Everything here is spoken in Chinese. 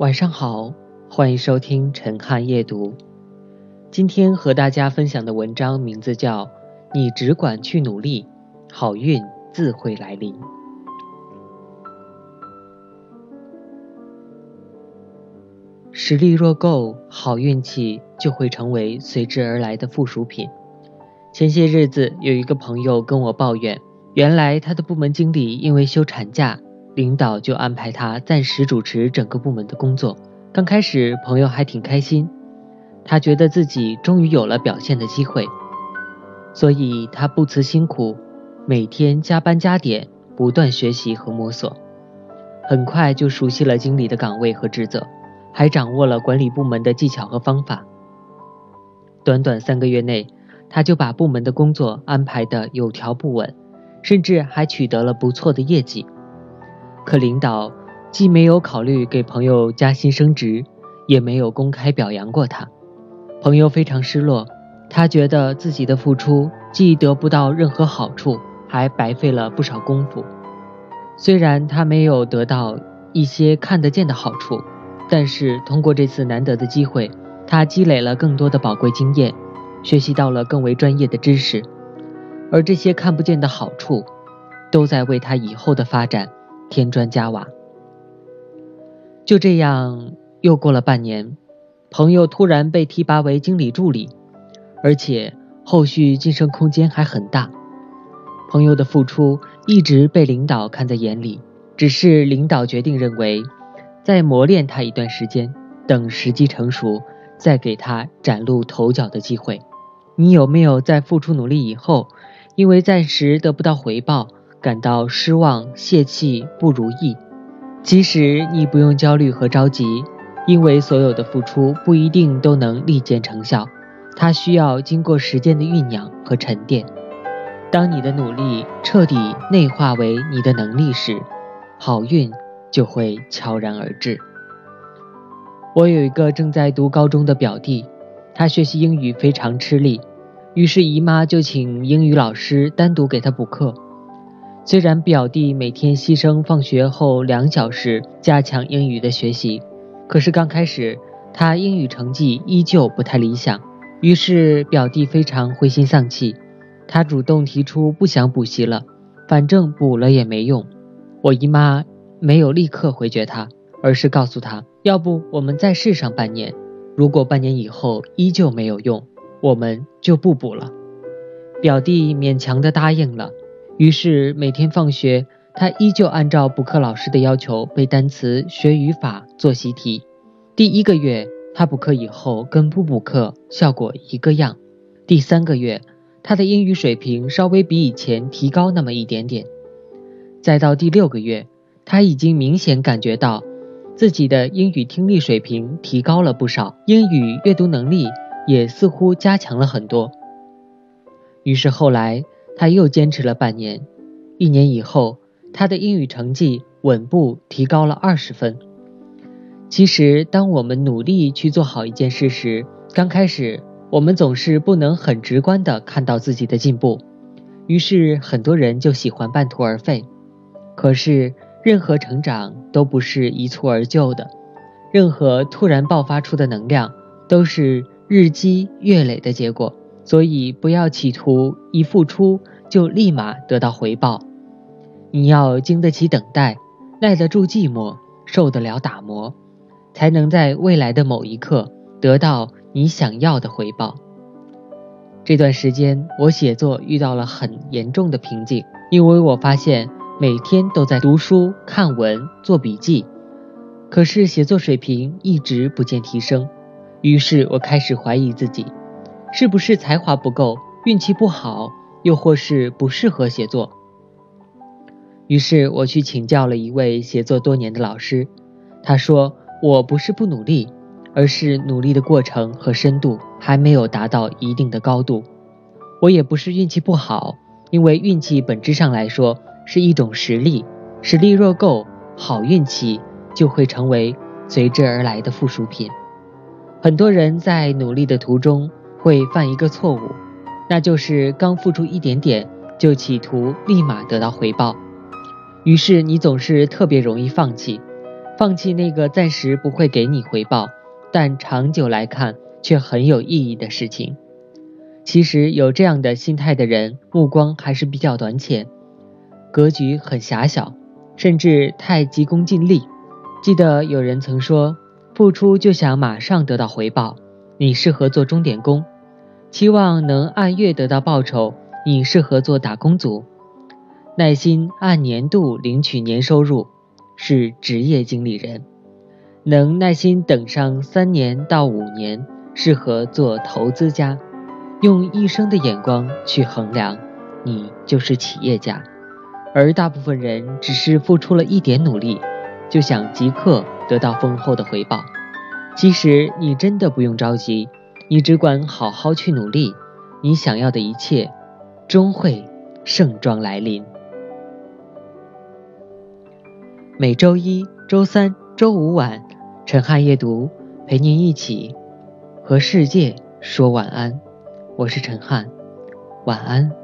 晚上好，欢迎收听陈汉夜读。今天和大家分享的文章名字叫《你只管去努力，好运自会来临》。实力若够，好运气就会成为随之而来的附属品。前些日子，有一个朋友跟我抱怨，原来他的部门经理因为休产假。领导就安排他暂时主持整个部门的工作。刚开始，朋友还挺开心，他觉得自己终于有了表现的机会，所以他不辞辛苦，每天加班加点，不断学习和摸索，很快就熟悉了经理的岗位和职责，还掌握了管理部门的技巧和方法。短短三个月内，他就把部门的工作安排得有条不紊，甚至还取得了不错的业绩。可领导既没有考虑给朋友加薪升职，也没有公开表扬过他。朋友非常失落，他觉得自己的付出既得不到任何好处，还白费了不少功夫。虽然他没有得到一些看得见的好处，但是通过这次难得的机会，他积累了更多的宝贵经验，学习到了更为专业的知识，而这些看不见的好处，都在为他以后的发展。添砖加瓦，就这样又过了半年，朋友突然被提拔为经理助理，而且后续晋升空间还很大。朋友的付出一直被领导看在眼里，只是领导决定认为，再磨练他一段时间，等时机成熟，再给他崭露头角的机会。你有没有在付出努力以后，因为暂时得不到回报？感到失望、泄气、不如意，其实你不用焦虑和着急，因为所有的付出不一定都能立见成效，它需要经过时间的酝酿和沉淀。当你的努力彻底内化为你的能力时，好运就会悄然而至。我有一个正在读高中的表弟，他学习英语非常吃力，于是姨妈就请英语老师单独给他补课。虽然表弟每天牺牲放学后两小时加强英语的学习，可是刚开始他英语成绩依旧不太理想。于是表弟非常灰心丧气，他主动提出不想补习了，反正补了也没用。我姨妈没有立刻回绝他，而是告诉他，要不我们再试上半年，如果半年以后依旧没有用，我们就不补了。表弟勉强的答应了。于是每天放学，他依旧按照补课老师的要求背单词、学语法、做习题。第一个月，他补课以后跟不补课效果一个样。第三个月，他的英语水平稍微比以前提高那么一点点。再到第六个月，他已经明显感觉到自己的英语听力水平提高了不少，英语阅读能力也似乎加强了很多。于是后来。他又坚持了半年，一年以后，他的英语成绩稳步提高了二十分。其实，当我们努力去做好一件事时，刚开始我们总是不能很直观的看到自己的进步，于是很多人就喜欢半途而废。可是，任何成长都不是一蹴而就的，任何突然爆发出的能量都是日积月累的结果。所以，不要企图一付出就立马得到回报。你要经得起等待，耐得住寂寞，受得了打磨，才能在未来的某一刻得到你想要的回报。这段时间，我写作遇到了很严重的瓶颈，因为我发现每天都在读书、看文、做笔记，可是写作水平一直不见提升。于是我开始怀疑自己。是不是才华不够，运气不好，又或是不适合写作？于是我去请教了一位写作多年的老师，他说我不是不努力，而是努力的过程和深度还没有达到一定的高度。我也不是运气不好，因为运气本质上来说是一种实力，实力若够，好运气就会成为随之而来的附属品。很多人在努力的途中。会犯一个错误，那就是刚付出一点点就企图立马得到回报，于是你总是特别容易放弃，放弃那个暂时不会给你回报，但长久来看却很有意义的事情。其实有这样的心态的人，目光还是比较短浅，格局很狭小，甚至太急功近利。记得有人曾说，付出就想马上得到回报，你适合做钟点工；期望能按月得到报酬，你适合做打工族；耐心按年度领取年收入，是职业经理人；能耐心等上三年到五年，适合做投资家。用一生的眼光去衡量，你就是企业家。而大部分人只是付出了一点努力，就想即刻得到丰厚的回报。其实你真的不用着急，你只管好好去努力，你想要的一切，终会盛装来临。每周一、周三、周五晚，陈汉夜读陪您一起和世界说晚安。我是陈汉，晚安。